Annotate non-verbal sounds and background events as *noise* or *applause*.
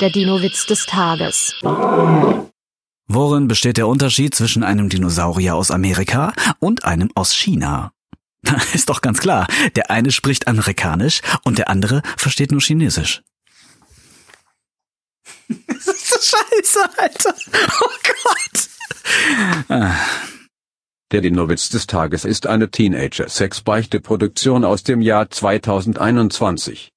Der Dino-Witz des Tages. Worin besteht der Unterschied zwischen einem Dinosaurier aus Amerika und einem aus China? *laughs* Ist doch ganz klar. Der eine spricht Amerikanisch und der andere versteht nur Chinesisch. *laughs* Das ist so scheiße, Alter. Oh Gott. Ah. Der Dinowitz des Tages ist eine Teenager-Sex-Beichte-Produktion aus dem Jahr 2021.